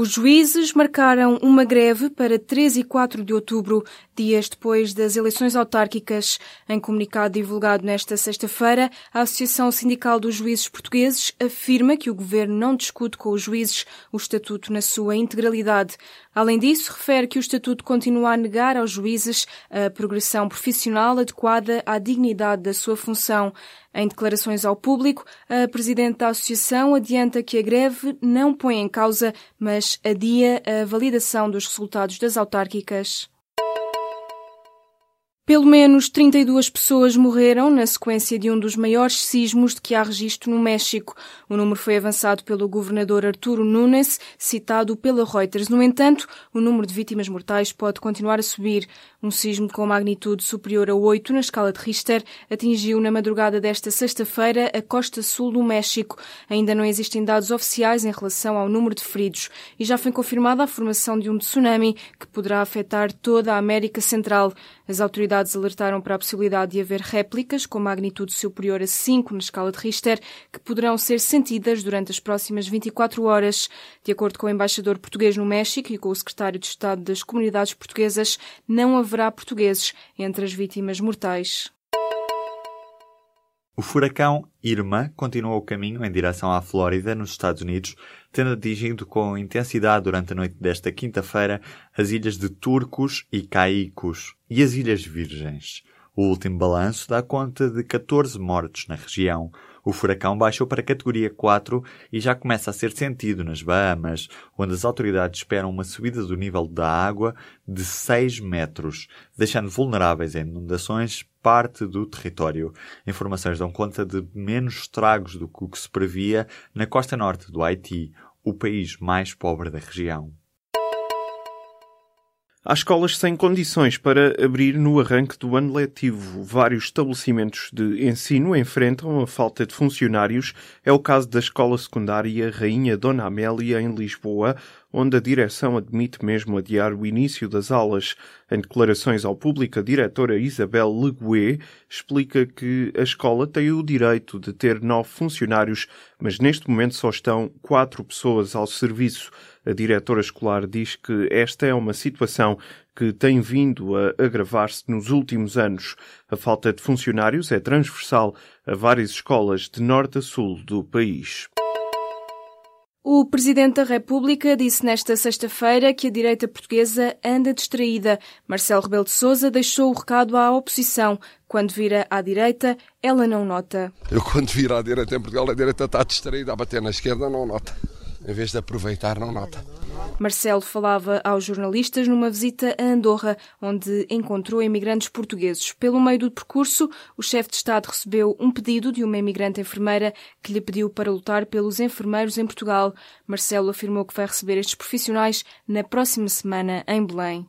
Os juízes marcaram uma greve para 3 e 4 de outubro, dias depois das eleições autárquicas. Em comunicado divulgado nesta sexta-feira, a Associação Sindical dos Juízes Portugueses afirma que o governo não discute com os juízes o estatuto na sua integralidade. Além disso, refere que o estatuto continua a negar aos juízes a progressão profissional adequada à dignidade da sua função. Em declarações ao público, a presidente da associação adianta que a greve não põe em causa, mas adia a validação dos resultados das autárquicas. Pelo menos 32 pessoas morreram na sequência de um dos maiores sismos de que há registro no México. O número foi avançado pelo governador Arturo Nunes, citado pela Reuters. No entanto, o número de vítimas mortais pode continuar a subir. Um sismo com magnitude superior a 8 na escala de Richter atingiu na madrugada desta sexta-feira a costa sul do México. Ainda não existem dados oficiais em relação ao número de feridos e já foi confirmada a formação de um tsunami que poderá afetar toda a América Central. As autoridades alertaram para a possibilidade de haver réplicas com magnitude superior a 5 na escala de Richter, que poderão ser sentidas durante as próximas 24 horas. De acordo com o embaixador português no México e com o secretário de Estado das Comunidades Portuguesas, não haverá portugueses entre as vítimas mortais. O furacão Irma continua o caminho em direção à Flórida, nos Estados Unidos, tendo atingido com intensidade durante a noite desta quinta-feira as ilhas de Turcos e Caicos e as Ilhas Virgens. O último balanço dá conta de 14 mortos na região, o furacão baixou para a categoria 4 e já começa a ser sentido nas Bahamas, onde as autoridades esperam uma subida do nível da água de 6 metros, deixando vulneráveis a inundações parte do território. Informações dão conta de menos estragos do que o que se previa na costa norte do Haiti, o país mais pobre da região. Há escolas sem condições para abrir no arranque do ano letivo. Vários estabelecimentos de ensino enfrentam a falta de funcionários. É o caso da Escola Secundária Rainha Dona Amélia, em Lisboa, onde a direção admite mesmo adiar o início das aulas. Em declarações ao público, a diretora Isabel Legué explica que a escola tem o direito de ter nove funcionários, mas neste momento só estão quatro pessoas ao serviço. A diretora escolar diz que esta é uma situação que tem vindo a agravar-se nos últimos anos. A falta de funcionários é transversal a várias escolas de norte a sul do país. O Presidente da República disse nesta sexta-feira que a direita portuguesa anda distraída. Marcelo Rebelo de Sousa deixou o recado à oposição. Quando vira à direita, ela não nota. Eu quando viro à direita em Portugal, a direita está distraída. A bater na esquerda, não nota. Em vez de aproveitar, não nota. Marcelo falava aos jornalistas numa visita a Andorra, onde encontrou imigrantes portugueses. Pelo meio do percurso, o chefe de Estado recebeu um pedido de uma imigrante enfermeira que lhe pediu para lutar pelos enfermeiros em Portugal. Marcelo afirmou que vai receber estes profissionais na próxima semana em Belém.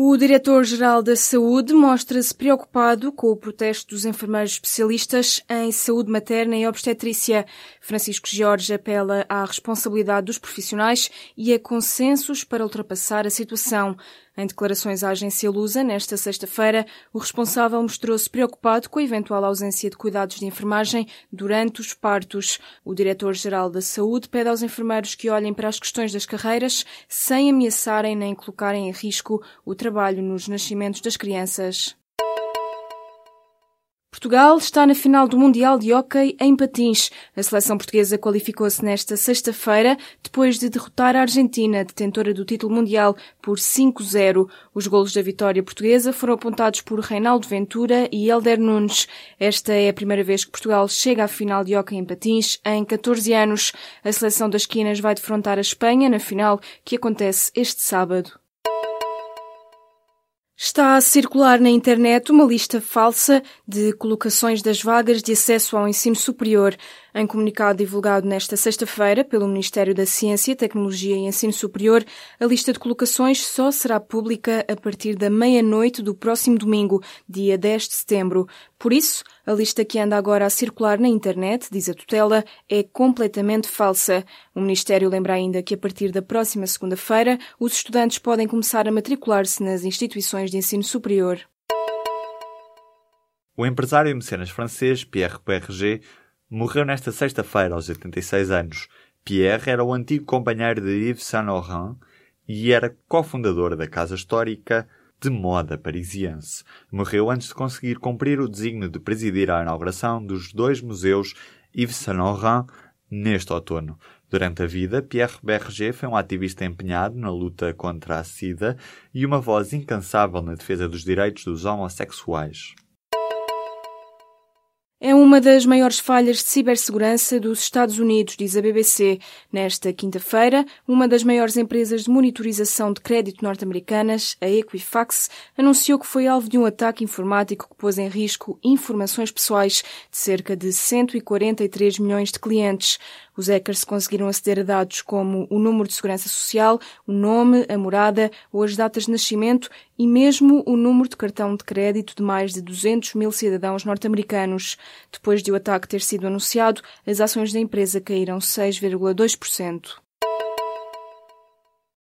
O diretor-geral da Saúde mostra-se preocupado com o protesto dos enfermeiros especialistas em saúde materna e obstetrícia. Francisco Jorge apela à responsabilidade dos profissionais e a consensos para ultrapassar a situação. Em declarações à agência Lusa, nesta sexta-feira, o responsável mostrou-se preocupado com a eventual ausência de cuidados de enfermagem durante os partos. O diretor-geral da Saúde pede aos enfermeiros que olhem para as questões das carreiras sem ameaçarem nem colocarem em risco o trabalho nos nascimentos das crianças. Portugal está na final do Mundial de Hóquei em Patins. A seleção portuguesa qualificou-se nesta sexta-feira depois de derrotar a Argentina, detentora do título mundial, por 5-0. Os golos da vitória portuguesa foram apontados por Reinaldo Ventura e Helder Nunes. Esta é a primeira vez que Portugal chega à final de Hóquei em Patins em 14 anos. A seleção das quinas vai defrontar a Espanha na final que acontece este sábado. Está a circular na internet uma lista falsa de colocações das vagas de acesso ao ensino superior. Em comunicado divulgado nesta sexta-feira pelo Ministério da Ciência, Tecnologia e Ensino Superior, a lista de colocações só será pública a partir da meia-noite do próximo domingo, dia 10 de setembro. Por isso, a lista que anda agora a circular na internet, diz a tutela, é completamente falsa. O Ministério lembra ainda que a partir da próxima segunda-feira, os estudantes podem começar a matricular-se nas instituições de ensino superior. O empresário e mecenas francês Pierre Berger Morreu nesta sexta-feira, aos 86 anos. Pierre era o antigo companheiro de Yves Saint Laurent e era cofundador da casa histórica de moda parisiense. Morreu antes de conseguir cumprir o desígnio de presidir a inauguração dos dois museus Yves Saint Laurent neste outono. Durante a vida, Pierre Berger foi um ativista empenhado na luta contra a SIDA e uma voz incansável na defesa dos direitos dos homossexuais. É uma das maiores falhas de cibersegurança dos Estados Unidos, diz a BBC. Nesta quinta-feira, uma das maiores empresas de monitorização de crédito norte-americanas, a Equifax, anunciou que foi alvo de um ataque informático que pôs em risco informações pessoais de cerca de 143 milhões de clientes. Os hackers conseguiram aceder a dados como o número de segurança social, o nome, a morada ou as datas de nascimento e mesmo o número de cartão de crédito de mais de 200 mil cidadãos norte-americanos. Depois de o ataque ter sido anunciado, as ações da empresa caíram 6,2%.